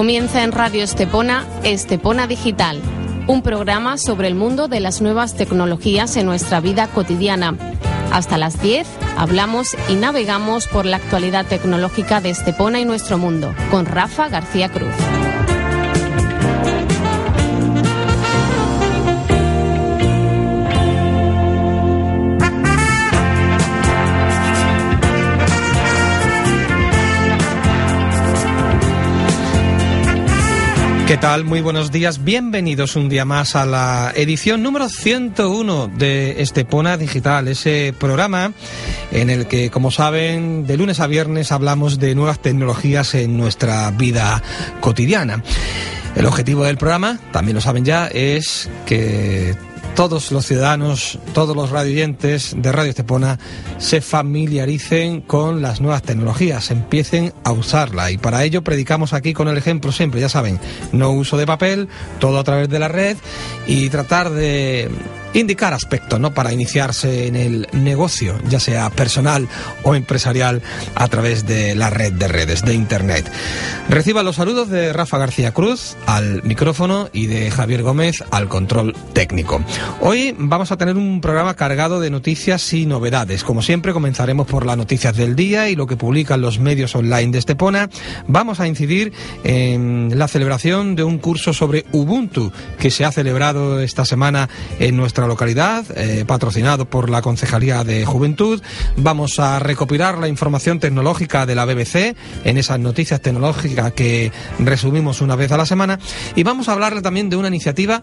Comienza en Radio Estepona, Estepona Digital, un programa sobre el mundo de las nuevas tecnologías en nuestra vida cotidiana. Hasta las 10 hablamos y navegamos por la actualidad tecnológica de Estepona y nuestro mundo, con Rafa García Cruz. ¿Qué tal? Muy buenos días. Bienvenidos un día más a la edición número 101 de Estepona Digital, ese programa en el que, como saben, de lunes a viernes hablamos de nuevas tecnologías en nuestra vida cotidiana. El objetivo del programa, también lo saben ya, es que todos los ciudadanos, todos los radioyentes de Radio Estepona se familiaricen con las nuevas tecnologías, empiecen a usarla. Y para ello predicamos aquí con el ejemplo siempre, ya saben, no uso de papel, todo a través de la red y tratar de indicar aspectos ¿no? para iniciarse en el negocio, ya sea personal o empresarial, a través de la red de redes de Internet. Reciba los saludos de Rafa García Cruz al micrófono y de Javier Gómez al control técnico. Hoy vamos a tener un programa cargado de noticias y novedades. Como siempre, comenzaremos por las noticias del día y lo que publican los medios online de Estepona. Vamos a incidir en la celebración de un curso sobre Ubuntu que se ha celebrado esta semana en nuestra localidad, eh, patrocinado por la Concejalía de Juventud. Vamos a recopilar la información tecnológica de la BBC en esas noticias tecnológicas que resumimos una vez a la semana. Y vamos a hablarle también de una iniciativa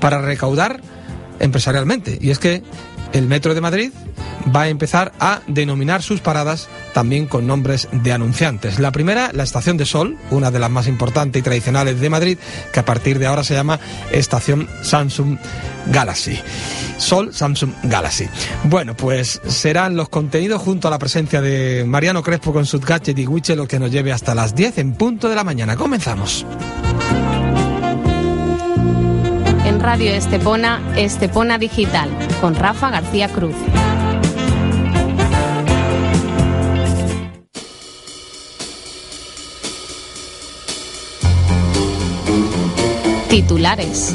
para recaudar empresarialmente. Y es que el Metro de Madrid va a empezar a denominar sus paradas también con nombres de anunciantes. La primera, la Estación de Sol, una de las más importantes y tradicionales de Madrid, que a partir de ahora se llama Estación Samsung Galaxy. Sol Samsung Galaxy. Bueno, pues serán los contenidos junto a la presencia de Mariano Crespo con su gadget y Wiche lo que nos lleve hasta las 10 en punto de la mañana. Comenzamos. Radio Estepona, Estepona Digital, con Rafa García Cruz. Titulares.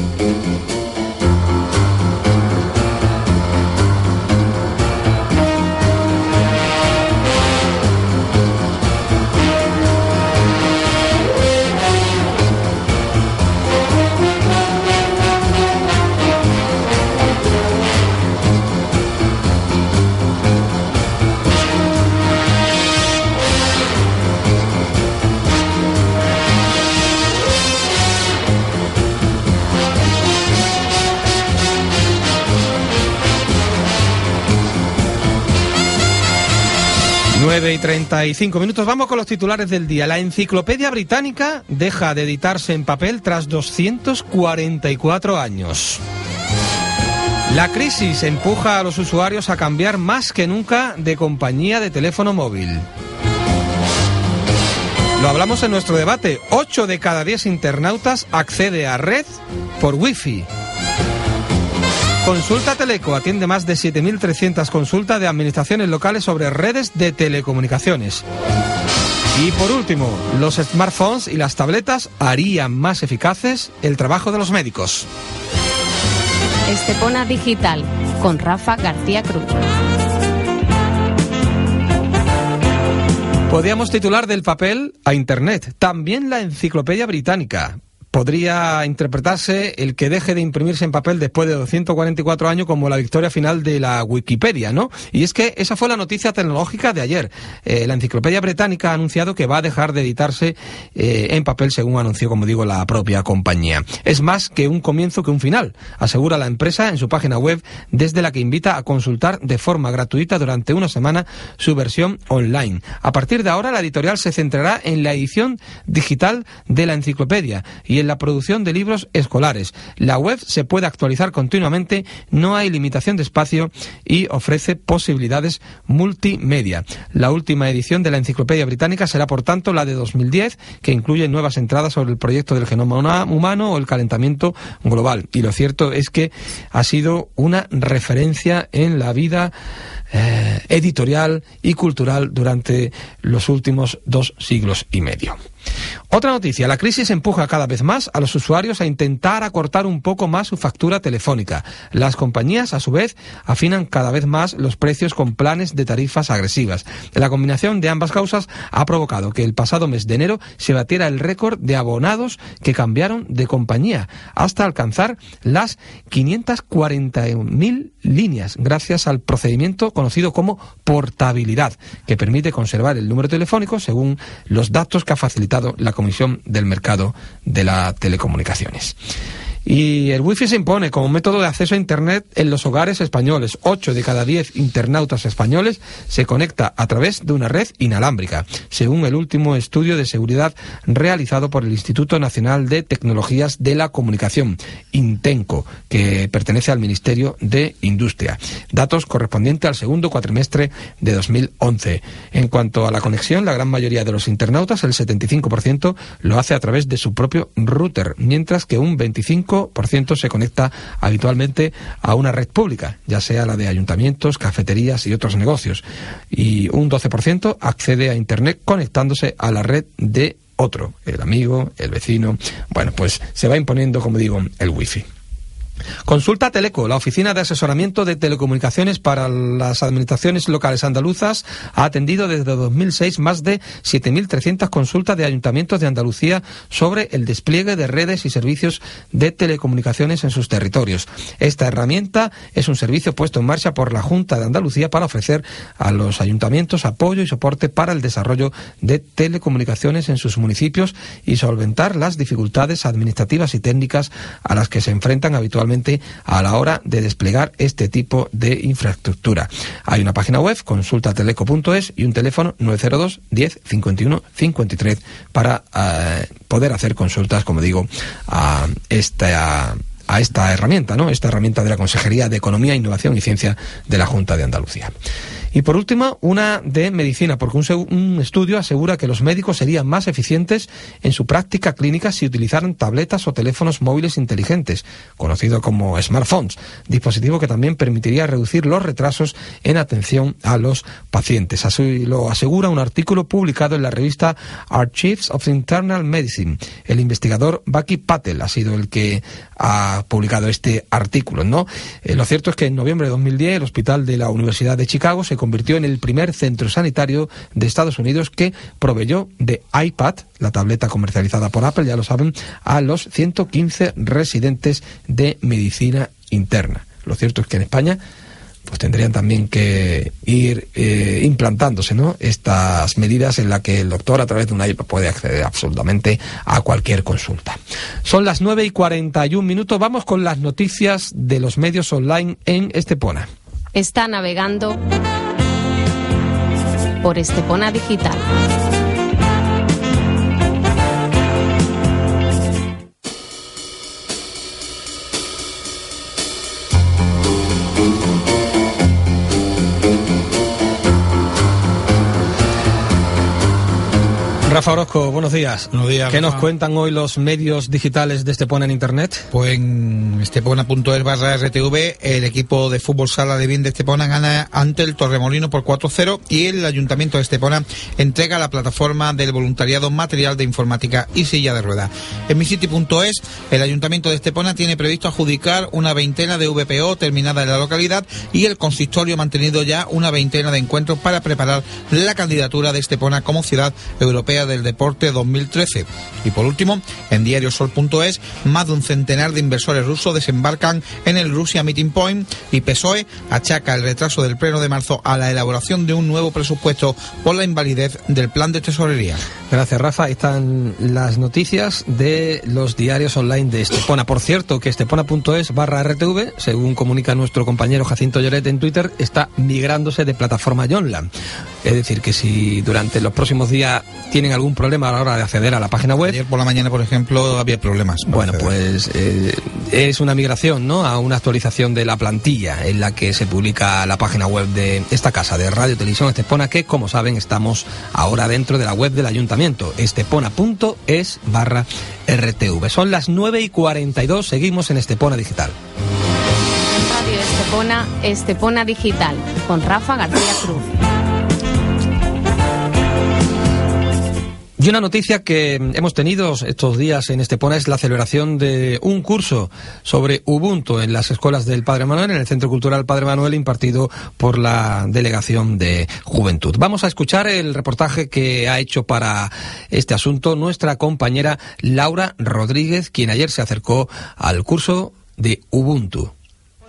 Y 35 minutos. Vamos con los titulares del día. La enciclopedia británica deja de editarse en papel tras 244 años. La crisis empuja a los usuarios a cambiar más que nunca de compañía de teléfono móvil. Lo hablamos en nuestro debate. 8 de cada 10 internautas accede a red por wifi. Consulta Teleco atiende más de 7.300 consultas de administraciones locales sobre redes de telecomunicaciones. Y por último, los smartphones y las tabletas harían más eficaces el trabajo de los médicos. Estepona Digital con Rafa García Cruz. Podríamos titular del papel a Internet, también la enciclopedia británica, podría interpretarse el que deje de imprimirse en papel después de 244 años como la victoria final de la Wikipedia, ¿no? Y es que esa fue la noticia tecnológica de ayer. Eh, la Enciclopedia Británica ha anunciado que va a dejar de editarse eh, en papel, según anunció, como digo, la propia compañía. Es más que un comienzo que un final, asegura la empresa en su página web, desde la que invita a consultar de forma gratuita durante una semana su versión online. A partir de ahora, la editorial se centrará en la edición digital de la enciclopedia y en la producción de libros escolares. La web se puede actualizar continuamente, no hay limitación de espacio y ofrece posibilidades multimedia. La última edición de la Enciclopedia Británica será, por tanto, la de 2010, que incluye nuevas entradas sobre el proyecto del genoma humano o el calentamiento global. Y lo cierto es que ha sido una referencia en la vida eh, editorial y cultural durante los últimos dos siglos y medio. Otra noticia, la crisis empuja cada vez más a los usuarios a intentar acortar un poco más su factura telefónica. Las compañías, a su vez, afinan cada vez más los precios con planes de tarifas agresivas. La combinación de ambas causas ha provocado que el pasado mes de enero se batiera el récord de abonados que cambiaron de compañía hasta alcanzar las 541.000 líneas gracias al procedimiento conocido como portabilidad, que permite conservar el número telefónico según los datos que ha facilitado la Comisión del Mercado de las Telecomunicaciones. Y el wifi se impone como método de acceso a Internet en los hogares españoles. Ocho de cada diez internautas españoles se conecta a través de una red inalámbrica, según el último estudio de seguridad realizado por el Instituto Nacional de Tecnologías de la Comunicación, INTENCO, que pertenece al Ministerio de Industria. Datos correspondientes al segundo cuatrimestre de 2011. En cuanto a la conexión, la gran mayoría de los internautas, el 75%, lo hace a través de su propio router, mientras que un 25% ciento se conecta habitualmente a una red pública, ya sea la de ayuntamientos, cafeterías y otros negocios. Y un 12% accede a Internet conectándose a la red de otro, el amigo, el vecino. Bueno, pues se va imponiendo, como digo, el wifi. Consulta Teleco, la oficina de asesoramiento de telecomunicaciones para las administraciones locales andaluzas, ha atendido desde 2006 más de 7.300 consultas de ayuntamientos de Andalucía sobre el despliegue de redes y servicios de telecomunicaciones en sus territorios. Esta herramienta es un servicio puesto en marcha por la Junta de Andalucía para ofrecer a los ayuntamientos apoyo y soporte para el desarrollo de telecomunicaciones en sus municipios y solventar las dificultades administrativas y técnicas a las que se enfrentan habitualmente a la hora de desplegar este tipo de infraestructura. Hay una página web, consultateleco.es y un teléfono 902 10 51 53 para eh, poder hacer consultas, como digo, a esta a esta herramienta, ¿no? Esta herramienta de la Consejería de Economía, Innovación y Ciencia de la Junta de Andalucía. Y por último, una de medicina, porque un, estudio asegura que los médicos serían más eficientes en su práctica clínica si utilizaran tabletas o teléfonos móviles inteligentes, conocido como smartphones, dispositivo que también permitiría reducir los retrasos en atención a los pacientes. Así lo asegura un artículo publicado en la revista Archives of Internal Medicine. El investigador Baki Patel ha sido el que ha publicado este artículo, ¿no? Eh, lo cierto es que en noviembre de 2010 el Hospital de la Universidad de Chicago se convirtió en el primer centro sanitario de Estados Unidos que proveyó de iPad, la tableta comercializada por Apple, ya lo saben, a los 115 residentes de medicina interna. Lo cierto es que en España pues tendrían también que ir eh, implantándose ¿no? estas medidas en las que el doctor a través de un iPad puede acceder absolutamente a cualquier consulta. Son las 9 y 41 minutos. Vamos con las noticias de los medios online en Estepona. Está navegando por Estepona Digital. Rafa Orozco, buenos días. Buenos días. ¿Qué nos cuentan hoy los medios digitales de Estepona en Internet? Pues en estepona.es barra RTV, el equipo de fútbol sala de bien de Estepona gana ante el Torremolino por 4-0 y el Ayuntamiento de Estepona entrega la plataforma del voluntariado material de informática y silla de ruedas. En misiti.es, el Ayuntamiento de Estepona tiene previsto adjudicar una veintena de VPO terminada en la localidad y el consistorio ha mantenido ya una veintena de encuentros para preparar la candidatura de Estepona como ciudad europea del Deporte 2013. Y por último, en diariosol.es, más de un centenar de inversores rusos desembarcan en el Russia Meeting Point y PSOE achaca el retraso del pleno de marzo a la elaboración de un nuevo presupuesto por la invalidez del plan de tesorería. Gracias, Rafa. Están las noticias de los diarios online de Estepona. Por cierto, que estepona.es barra RTV, según comunica nuestro compañero Jacinto Lloret en Twitter, está migrándose de plataforma Johnland. Es decir, que si durante los próximos días tienen algún problema a la hora de acceder a la página web. Ayer por la mañana, por ejemplo, había problemas. Bueno, pues eh, es una migración, ¿no? A una actualización de la plantilla en la que se publica la página web de esta casa de Radio Televisión Estepona, que como saben estamos ahora dentro de la web del ayuntamiento, estepona.es barra RTV. Son las 9 y 42, seguimos en Estepona Digital. Radio Estepona, Estepona Digital, con Rafa García Cruz. Y una noticia que hemos tenido estos días en Estepona es la celebración de un curso sobre Ubuntu en las escuelas del Padre Manuel, en el Centro Cultural Padre Manuel, impartido por la Delegación de Juventud. Vamos a escuchar el reportaje que ha hecho para este asunto nuestra compañera Laura Rodríguez, quien ayer se acercó al curso de Ubuntu.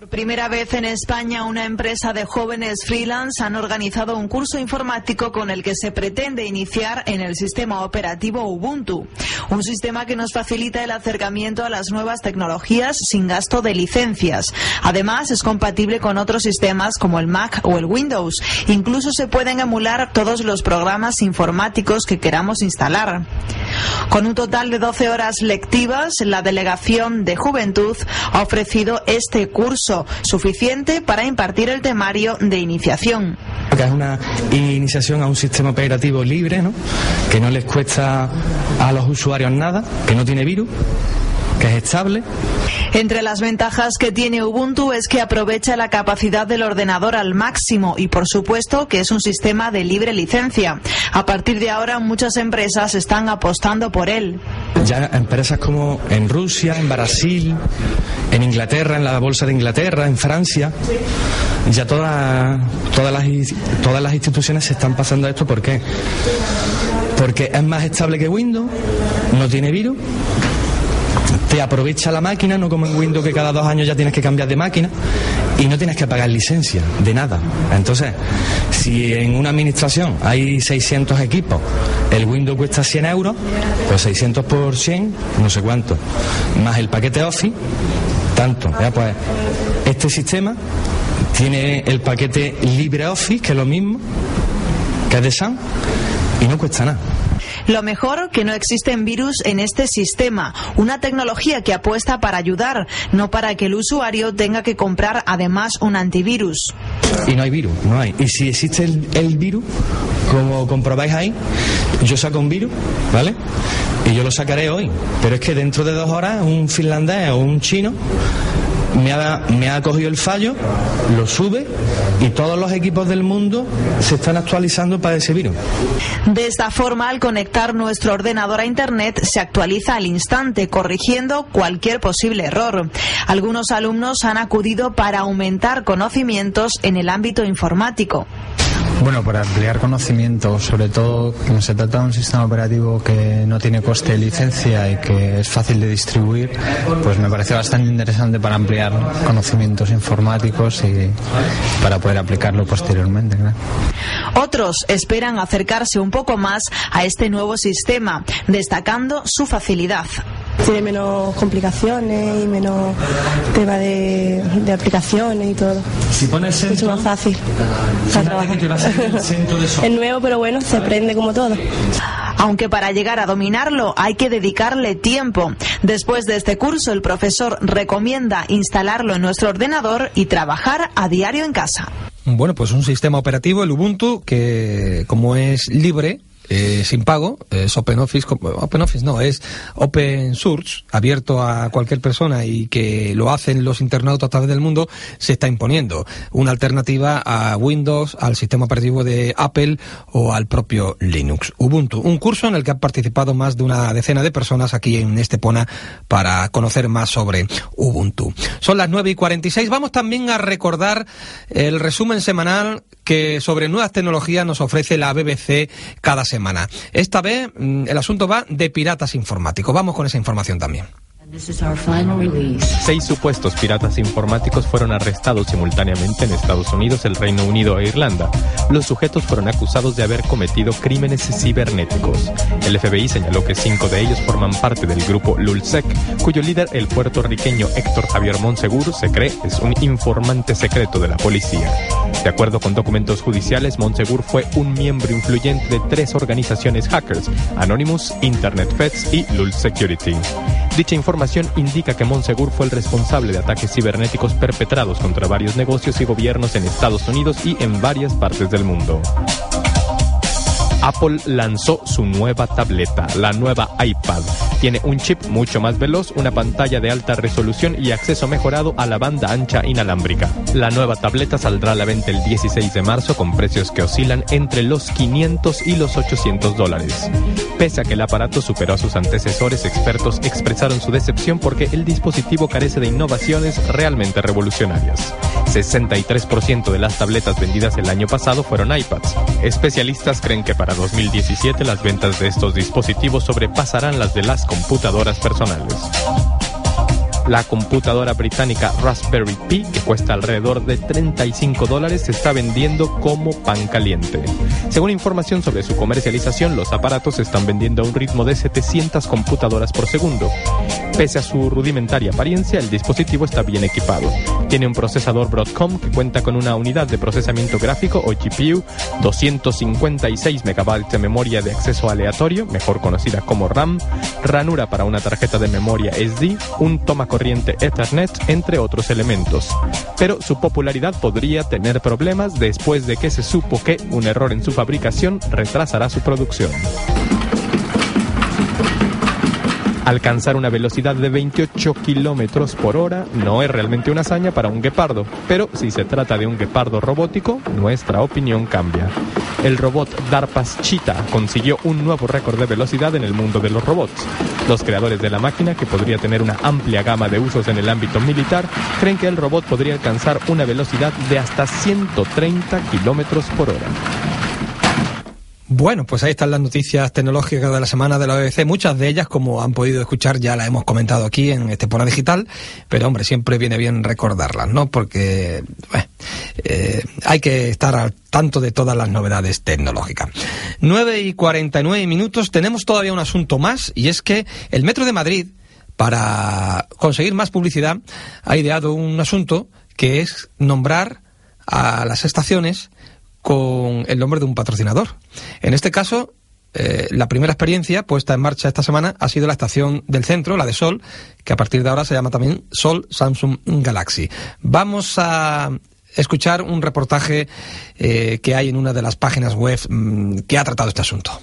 Por primera vez en España, una empresa de jóvenes freelance han organizado un curso informático con el que se pretende iniciar en el sistema operativo Ubuntu, un sistema que nos facilita el acercamiento a las nuevas tecnologías sin gasto de licencias. Además, es compatible con otros sistemas como el Mac o el Windows. Incluso se pueden emular todos los programas informáticos que queramos instalar. Con un total de 12 horas lectivas, la Delegación de Juventud ha ofrecido este curso suficiente para impartir el temario de iniciación. Que es una iniciación a un sistema operativo libre, ¿no? que no les cuesta a los usuarios nada, que no tiene virus que es estable. Entre las ventajas que tiene Ubuntu es que aprovecha la capacidad del ordenador al máximo y por supuesto que es un sistema de libre licencia. A partir de ahora muchas empresas están apostando por él. Ya empresas como en Rusia, en Brasil, en Inglaterra, en la bolsa de Inglaterra, en Francia, ya todas, todas, las, todas las instituciones se están pasando a esto. ¿Por qué? Porque es más estable que Windows, no tiene virus te aprovecha la máquina, no como en Windows que cada dos años ya tienes que cambiar de máquina y no tienes que pagar licencia de nada. Entonces, si en una administración hay 600 equipos, el Windows cuesta 100 euros, pues 600 por 100, no sé cuánto, más el paquete Office, tanto. Pues este sistema tiene el paquete LibreOffice, que es lo mismo, que es de Sun, y no cuesta nada. Lo mejor que no existen virus en este sistema, una tecnología que apuesta para ayudar, no para que el usuario tenga que comprar además un antivirus. Y no hay virus, no hay. Y si existe el, virus, como comprobáis ahí, yo saco un virus, ¿vale? Y yo lo sacaré hoy. Pero es que dentro de dos horas un finlandés o un chino me ha, me ha cogido el fallo, lo sube y todos los equipos del mundo se están actualizando para ese virus. De esta forma, al conectar nuestro ordenador a Internet, se actualiza al instante, corrigiendo cualquier posible error. Algunos alumnos han acudido para aumentar conocimientos en el ámbito informático. Bueno, para ampliar conocimiento, sobre todo como se trata de un sistema operativo que no tiene coste de licencia y que es fácil de distribuir, pues me parece bastante interesante para ampliar conocimientos informáticos y para poder aplicarlo posteriormente. Otros esperan acercarse un poco más a este nuevo sistema, destacando su facilidad tiene menos complicaciones y menos tema de, aplicaciones y todo. Si pones Mucho más fácil para trabajar. es nuevo, pero bueno, se aprende como todo. Aunque para llegar a dominarlo hay que dedicarle tiempo. Después de este curso, el profesor recomienda instalarlo en nuestro ordenador y trabajar a diario en casa. Bueno, pues un sistema operativo, el Ubuntu, que como es libre, eh, sin pago, es OpenOffice, OpenOffice no, es Open Source, abierto a cualquier persona y que lo hacen los internautas a través del mundo, se está imponiendo una alternativa a Windows, al sistema operativo de Apple o al propio Linux. Ubuntu, un curso en el que han participado más de una decena de personas aquí en Estepona para conocer más sobre Ubuntu. Son las 9 y 46. Vamos también a recordar el resumen semanal que sobre nuevas tecnologías nos ofrece la BBC cada semana. Esta vez mm, el asunto va de piratas informáticos. Vamos con esa información también. Seis supuestos piratas informáticos fueron arrestados simultáneamente en Estados Unidos, el Reino Unido e Irlanda. Los sujetos fueron acusados de haber cometido crímenes cibernéticos. El FBI señaló que cinco de ellos forman parte del grupo Lulsec, cuyo líder, el puertorriqueño Héctor Javier Monsegur, se cree es un informante secreto de la policía. De acuerdo con documentos judiciales, Monsegur fue un miembro influyente de tres organizaciones hackers, Anonymous, Internet Feds y Lul Security. Dicha información indica que Monsegur fue el responsable de ataques cibernéticos perpetrados contra varios negocios y gobiernos en Estados Unidos y en varias partes del mundo. Apple lanzó su nueva tableta, la nueva iPad. Tiene un chip mucho más veloz, una pantalla de alta resolución y acceso mejorado a la banda ancha inalámbrica. La nueva tableta saldrá a la venta el 16 de marzo con precios que oscilan entre los 500 y los 800 dólares. Pese a que el aparato superó a sus antecesores, expertos expresaron su decepción porque el dispositivo carece de innovaciones realmente revolucionarias. 63% de las tabletas vendidas el año pasado fueron iPads. Especialistas creen que para 2017 las ventas de estos dispositivos sobrepasarán las de las computadoras personales. La computadora británica Raspberry Pi, que cuesta alrededor de 35 dólares, se está vendiendo como pan caliente. Según información sobre su comercialización, los aparatos se están vendiendo a un ritmo de 700 computadoras por segundo. Pese a su rudimentaria apariencia, el dispositivo está bien equipado. Tiene un procesador Broadcom que cuenta con una unidad de procesamiento gráfico o GPU, 256 MB de memoria de acceso aleatorio, mejor conocida como RAM, ranura para una tarjeta de memoria SD, un toma corriente Ethernet, entre otros elementos. Pero su popularidad podría tener problemas después de que se supo que un error en su fabricación retrasará su producción. Alcanzar una velocidad de 28 kilómetros por hora no es realmente una hazaña para un guepardo, pero si se trata de un guepardo robótico, nuestra opinión cambia. El robot Darpas Cheetah consiguió un nuevo récord de velocidad en el mundo de los robots. Los creadores de la máquina, que podría tener una amplia gama de usos en el ámbito militar, creen que el robot podría alcanzar una velocidad de hasta 130 kilómetros por hora. Bueno, pues ahí están las noticias tecnológicas de la semana de la BBC. Muchas de ellas, como han podido escuchar, ya las hemos comentado aquí en este Pora Digital, pero hombre, siempre viene bien recordarlas, ¿no? Porque eh, hay que estar al tanto de todas las novedades tecnológicas. 9 y 49 minutos, tenemos todavía un asunto más, y es que el Metro de Madrid, para conseguir más publicidad, ha ideado un asunto que es nombrar a las estaciones con el nombre de un patrocinador. En este caso, eh, la primera experiencia puesta en marcha esta semana ha sido la estación del centro, la de Sol, que a partir de ahora se llama también Sol Samsung Galaxy. Vamos a escuchar un reportaje eh, que hay en una de las páginas web mm, que ha tratado este asunto.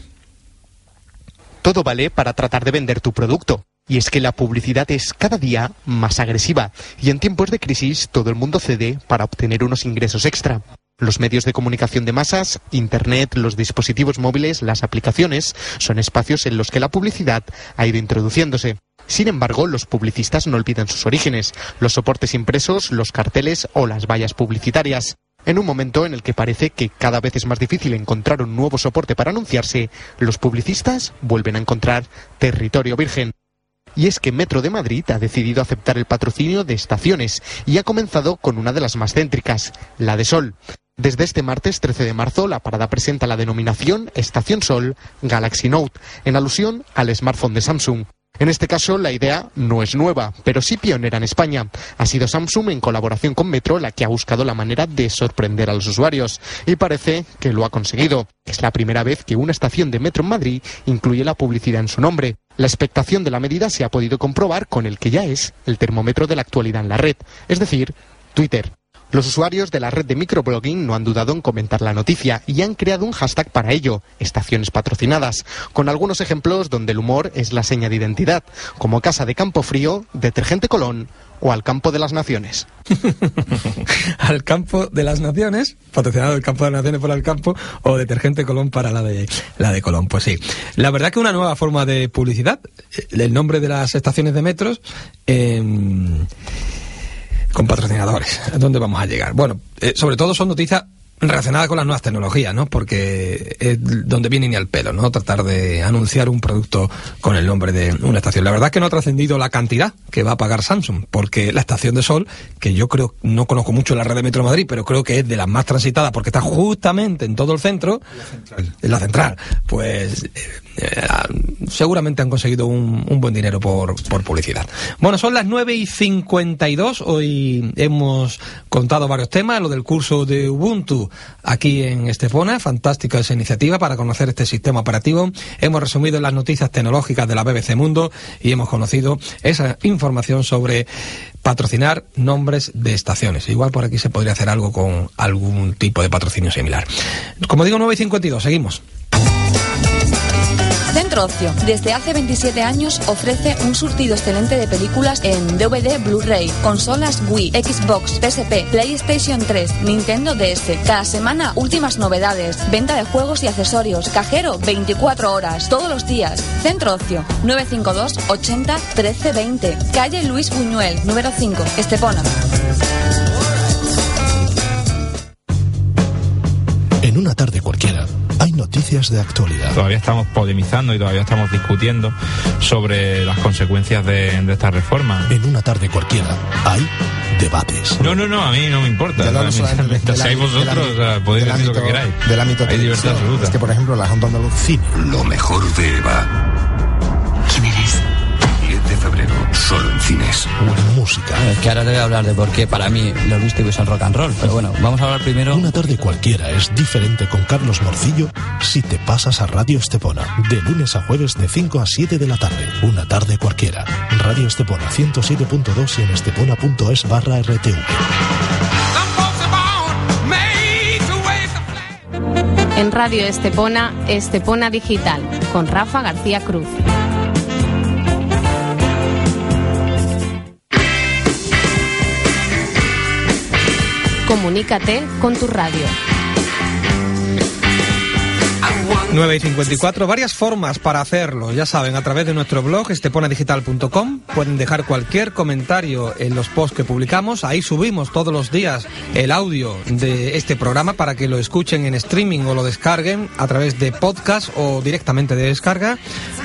Todo vale para tratar de vender tu producto. Y es que la publicidad es cada día más agresiva y en tiempos de crisis todo el mundo cede para obtener unos ingresos extra. Los medios de comunicación de masas, Internet, los dispositivos móviles, las aplicaciones, son espacios en los que la publicidad ha ido introduciéndose. Sin embargo, los publicistas no olvidan sus orígenes, los soportes impresos, los carteles o las vallas publicitarias. En un momento en el que parece que cada vez es más difícil encontrar un nuevo soporte para anunciarse, los publicistas vuelven a encontrar territorio virgen. Y es que Metro de Madrid ha decidido aceptar el patrocinio de estaciones y ha comenzado con una de las más céntricas, la de Sol. Desde este martes 13 de marzo, la parada presenta la denominación Estación Sol Galaxy Note, en alusión al smartphone de Samsung. En este caso, la idea no es nueva, pero sí pionera en España. Ha sido Samsung, en colaboración con Metro, la que ha buscado la manera de sorprender a los usuarios. Y parece que lo ha conseguido. Es la primera vez que una estación de Metro en Madrid incluye la publicidad en su nombre. La expectación de la medida se ha podido comprobar con el que ya es el termómetro de la actualidad en la red, es decir, Twitter. Los usuarios de la red de microblogging no han dudado en comentar la noticia y han creado un hashtag para ello, estaciones patrocinadas, con algunos ejemplos donde el humor es la seña de identidad, como Casa de Campo Frío, Detergente Colón o Al Campo de las Naciones. al Campo de las Naciones, patrocinado el Campo de las Naciones por el Campo, o Detergente Colón para la de, la de Colón. Pues sí, la verdad que una nueva forma de publicidad, el nombre de las estaciones de metros... Eh, con patrocinadores. ¿Dónde vamos a llegar? Bueno, eh, sobre todo son noticias relacionada con las nuevas tecnologías, ¿no? Porque es donde viene ni al pelo, ¿no? Tratar de anunciar un producto con el nombre de una estación. La verdad es que no ha trascendido la cantidad que va a pagar Samsung, porque la estación de Sol, que yo creo, no conozco mucho la red de Metro Madrid, pero creo que es de las más transitadas porque está justamente en todo el centro, la central, en la central pues eh, eh, seguramente han conseguido un, un buen dinero por, por, publicidad. Bueno, son las 9 y 52, hoy hemos contado varios temas, lo del curso de Ubuntu, aquí en Estepona. Fantástica esa iniciativa para conocer este sistema operativo. Hemos resumido las noticias tecnológicas de la BBC Mundo y hemos conocido esa información sobre patrocinar nombres de estaciones. Igual por aquí se podría hacer algo con algún tipo de patrocinio similar. Como digo, 9 y 52, seguimos. Desde hace 27 años ofrece un surtido excelente de películas en DVD, Blu-ray, consolas Wii, Xbox, PSP, PlayStation 3, Nintendo DS. Cada semana últimas novedades, venta de juegos y accesorios, cajero 24 horas, todos los días. Centro Ocio, 952 80 13 20, calle Luis Buñuel, número 5, Estepona. En una tarde cualquiera noticias de actualidad. Todavía estamos polemizando y todavía estamos discutiendo sobre las consecuencias de, de esta reforma. En una tarde cualquiera hay debates. No, no, no, a mí no me importa. Ya no del seáis ámbito- vosotros, del o sea, podéis decir lo que queráis. Del ámbito Hay libertad absoluta. Es que, por ejemplo, la Junta Andaluz Cine. Lo mejor de Eva. Solo en cines. Música. Es que ahora te voy a hablar de por qué para mí los Beastie son rock and roll. Pero bueno, vamos a hablar primero. Una tarde cualquiera es diferente con Carlos Morcillo si te pasas a Radio Estepona. De lunes a jueves de 5 a 7 de la tarde. Una tarde cualquiera. Radio Estepona 107.2 y en estepona.es barra RTV. En Radio Estepona, Estepona Digital, con Rafa García Cruz. Comunícate con tu radio. 9 y 54, varias formas para hacerlo. Ya saben, a través de nuestro blog esteponadigital.com pueden dejar cualquier comentario en los posts que publicamos. Ahí subimos todos los días el audio de este programa para que lo escuchen en streaming o lo descarguen a través de podcast o directamente de descarga.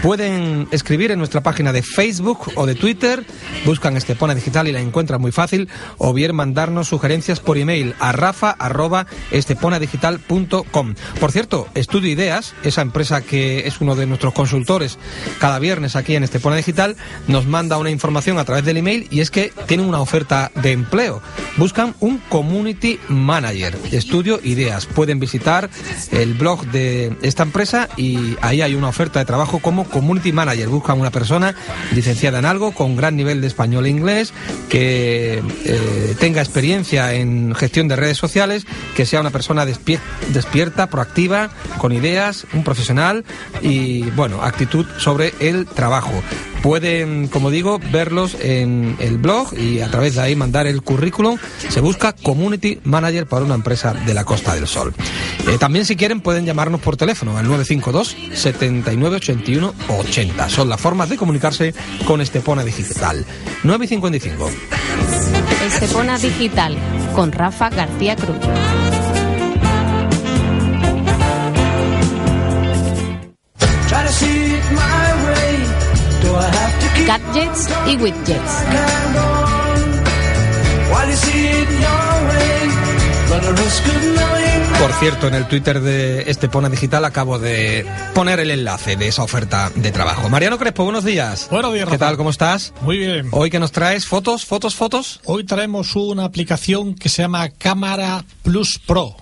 Pueden escribir en nuestra página de Facebook o de Twitter, buscan Estepona Digital y la encuentran muy fácil, o bien mandarnos sugerencias por email a rafa@esteponadigital.com. Por cierto, Estudio Ideas, esa empresa que es uno de nuestros consultores cada viernes aquí en Estepona Digital, nos manda una información a través del email y es que tienen una oferta de empleo. Buscan un community manager. Estudio Ideas. Pueden visitar el blog de esta empresa y ahí hay una oferta de trabajo como community manager. Buscan una persona licenciada en algo con gran nivel de español e inglés, que eh, tenga experiencia en gestión de redes sociales, que sea una persona despie- despierta, proactiva, con ideas, un profesional y, bueno, actitud sobre el trabajo. Pueden, como digo, verlos en el blog y a través de ahí mandar el currículum. Se busca Community Manager para una empresa de la Costa del Sol. Eh, también, si quieren, pueden llamarnos por teléfono al 952 79 81 80. Son las formas de comunicarse con Estepona Digital. 955. Estepona Digital, con Rafa García Cruz. Gadgets y widgets. Por cierto, en el Twitter de Estepona Digital acabo de poner el enlace de esa oferta de trabajo. Mariano Crespo, buenos días. Buenos días, ¿Qué Rafa. tal? ¿Cómo estás? Muy bien. Hoy que nos traes fotos, fotos, fotos. Hoy traemos una aplicación que se llama Cámara Plus Pro.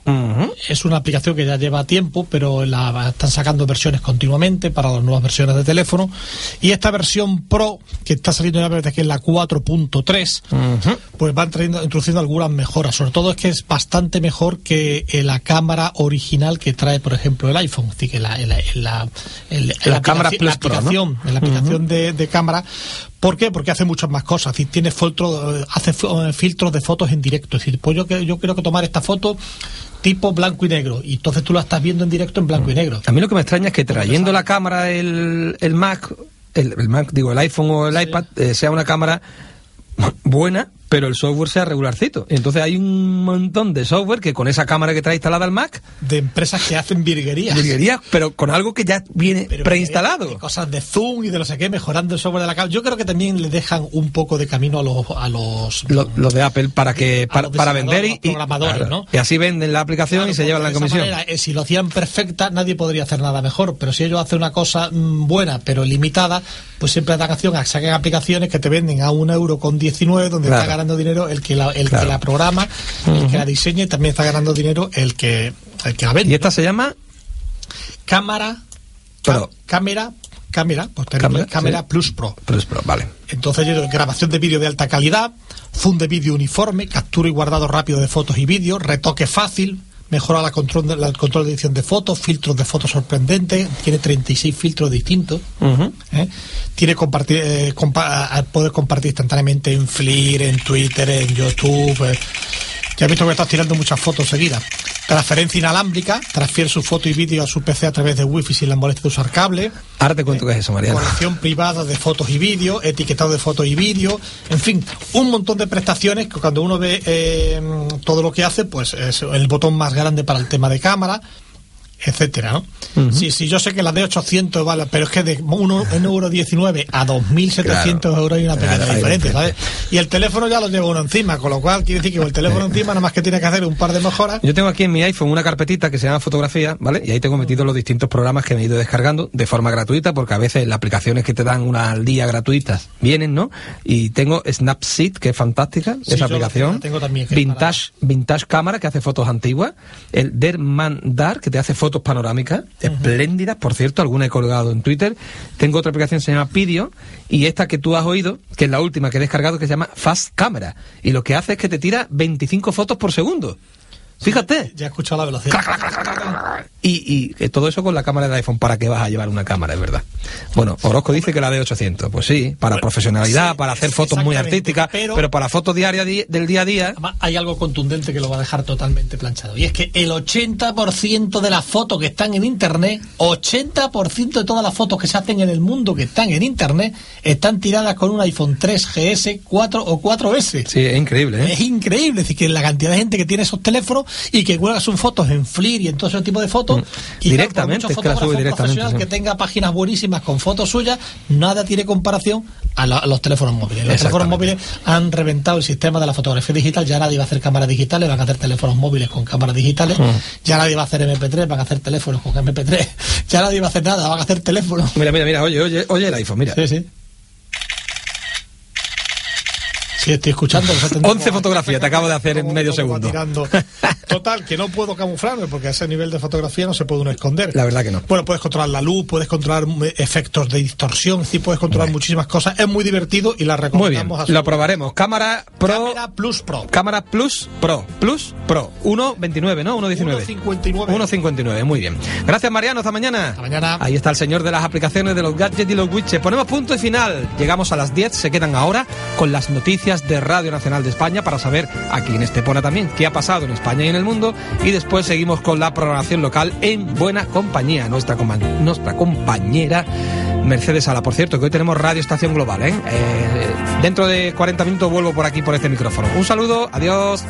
Es una aplicación que ya lleva tiempo, pero la están sacando versiones continuamente para las nuevas versiones de teléfono. Y esta versión Pro, que está saliendo ya desde que es la 4.3, pues van trayendo, introduciendo algunas mejoras. Sobre todo es que es bastante mejor que la cámara original que trae, por ejemplo, el iPhone. Decir, que la, la- la- La cámara aplicación- ¿no? aplicación, de, de cámara. ¿Por qué? Porque hace muchas más cosas. Es decir, tiene filtro, hace eh, filtros de fotos en directo. Es decir, pues yo, yo quiero que tomar esta foto tipo blanco y negro. Y entonces tú la estás viendo en directo en blanco y negro. A mí lo que me extraña es que trayendo la cámara el, el Mac, el, el Mac, digo, el iPhone o el iPad, eh, sea una cámara buena, pero el software sea regularcito. Y entonces hay un montón de software que con esa cámara que trae instalada el Mac, De empresas que hacen virguerías. virguerías, pero con algo que ya viene Pero preinstalado. de cosas de zoom y de no sé qué, mejorando el software de la cámara. Yo creo que también le dejan un poco de camino a los, a los Lo, lo de Apple para que para, los para vender y, los programadores, claro, ¿no? y así venden la aplicación y se llevan la comisión. manera, eh, si lo hacían perfecta, nadie podría hacer nada mejor. Pero si ellos hacen una cosa mm, buena, pero limitada, pues siempre dan acción a que saquen aplicaciones que te venden a un euro con 19, donde Claro. está ganando dinero el que la, el Claro. que la programa, el que la diseña y también está ganando dinero el que, el que la vende. Y esta se llama Cámara, Pero- cá- cámara, cámara, pues Cámara, cámara sí. Plus Pro. Plus Pro, vale. Entonces, grabación de vídeo de alta calidad, zoom de vídeo uniforme, captura y guardado rápido de fotos y vídeos, retoque fácil, mejora la control de, la- el control de edición de fotos, filtros de fotos sorprendentes, tiene 36 filtros distintos. ¿eh? Tiene compartir, eh, compa- poder compartir instantáneamente en Flickr, en Twitter, en YouTube. eh. Ya he visto que estás tirando muchas fotos seguidas. Transferencia inalámbrica, transfiere su foto y vídeo a su PC a través de Wi-Fi sin la molestia de usar cable. Ahora te cuento qué es eso, Mariano. Colección privada de fotos y vídeo, etiquetado de fotos y vídeo, en fin, un montón de prestaciones que cuando uno ve eh, todo lo que hace, pues es el botón más grande para el tema de cámara, etcétera, ¿no? Sí, sí, yo sé que la de 800 vale, pero es que de 1,19 euro 19 a 2.700 euros hay una pequeña Claro, diferencia. Y el teléfono ya lo lleva uno encima, con lo cual quiere decir que con el teléfono encima nada más que tiene que hacer un par de mejoras. Yo tengo aquí en mi iPhone una carpetita que se llama fotografía, ¿vale? Y ahí tengo metidos los distintos programas que me he ido descargando de forma gratuita, porque a veces las aplicaciones que te dan una al día gratuitas vienen, ¿no? Y tengo Snapseed, que es fantástica, Sí, esa aplicación. tengo también, Vintage, Vintage Cámara, que hace fotos antiguas. El Dermandar, que te hace fotos panorámicas, espléndidas, por cierto, alguna he colgado en Twitter. Tengo otra aplicación que se llama Pidio, y esta que tú has oído, que es la última que he descargado, que se llama Fast Camera. Y lo que hace es que te tira 25 fotos por segundo. Fíjate. Ya he escuchado la velocidad. Y, y todo eso con la cámara de iPhone. ¿Para qué vas a llevar una cámara, es verdad? Bueno, Orozco dice que la de 800. Pues sí, para profesionalidad, para hacer fotos muy artísticas, pero- pero, para fotos diarias di- del día a día. Además, hay algo contundente que lo va a dejar totalmente planchado. Y es que el 80% de las fotos que están en Internet, 80% de todas las fotos que se hacen en el mundo que están en Internet, están tiradas con un iPhone 3 GS, 4 o 4S. Sí, es increíble, ¿eh? Es increíble, es decir, que la cantidad de gente que tiene esos teléfonos y que cuelga sus fotos en Flickr y en todo ese tipo de fotos. Mm. Directamente, es que la sube directamente, sí. que tenga páginas buenísimas con fotos suyas, nada tiene comparación a, la- a los teléfonos móviles. Los teléfonos móviles han reventado el sistema de la fotografía digital, ya nadie va a hacer cámaras digitales, van a hacer teléfonos móviles con cámaras digitales, Mm. ya nadie va a hacer MP3, van a hacer teléfonos con MP3, ya nadie va a hacer nada, van a hacer teléfonos. Mira, mira, mira, oye, oye, oye el iPhone, mira. Sí, sí. Sí, estoy escuchando. 11 fotografías te acabo de hacer en medio segundo. tirando. Total, que no puedo camuflarme porque a ese nivel de fotografía no se puede uno esconder. La verdad que no. Bueno, puedes controlar la luz, puedes controlar eh, efectos de distorsión, sí, puedes controlar muchísimas cosas. Es muy divertido y la Muy bien, recomendamos a su- lo probaremos. Cámara Pro. Cámara Plus Pro. Cámara Plus Pro. Plus Pro. 1.29, ¿no? 1.19. 1.59. 1.59, muy bien. Gracias, Mariano. Hasta mañana. Hasta mañana. Ahí está el señor de las aplicaciones, de los gadgets y los widgets. Ponemos punto y final. Llegamos a las 10. Se quedan ahora con las noticias de Radio Nacional de España para saber aquí en Estepona también qué ha pasado en España y en el mundo. Y después seguimos con la programación local en buena compañía. Nuestra, compañera. Mercedes Sala, por cierto, que hoy tenemos Radio Estación Global. ¿eh? Eh, dentro de 40 minutos vuelvo por aquí, por este micrófono. Un saludo, adiós.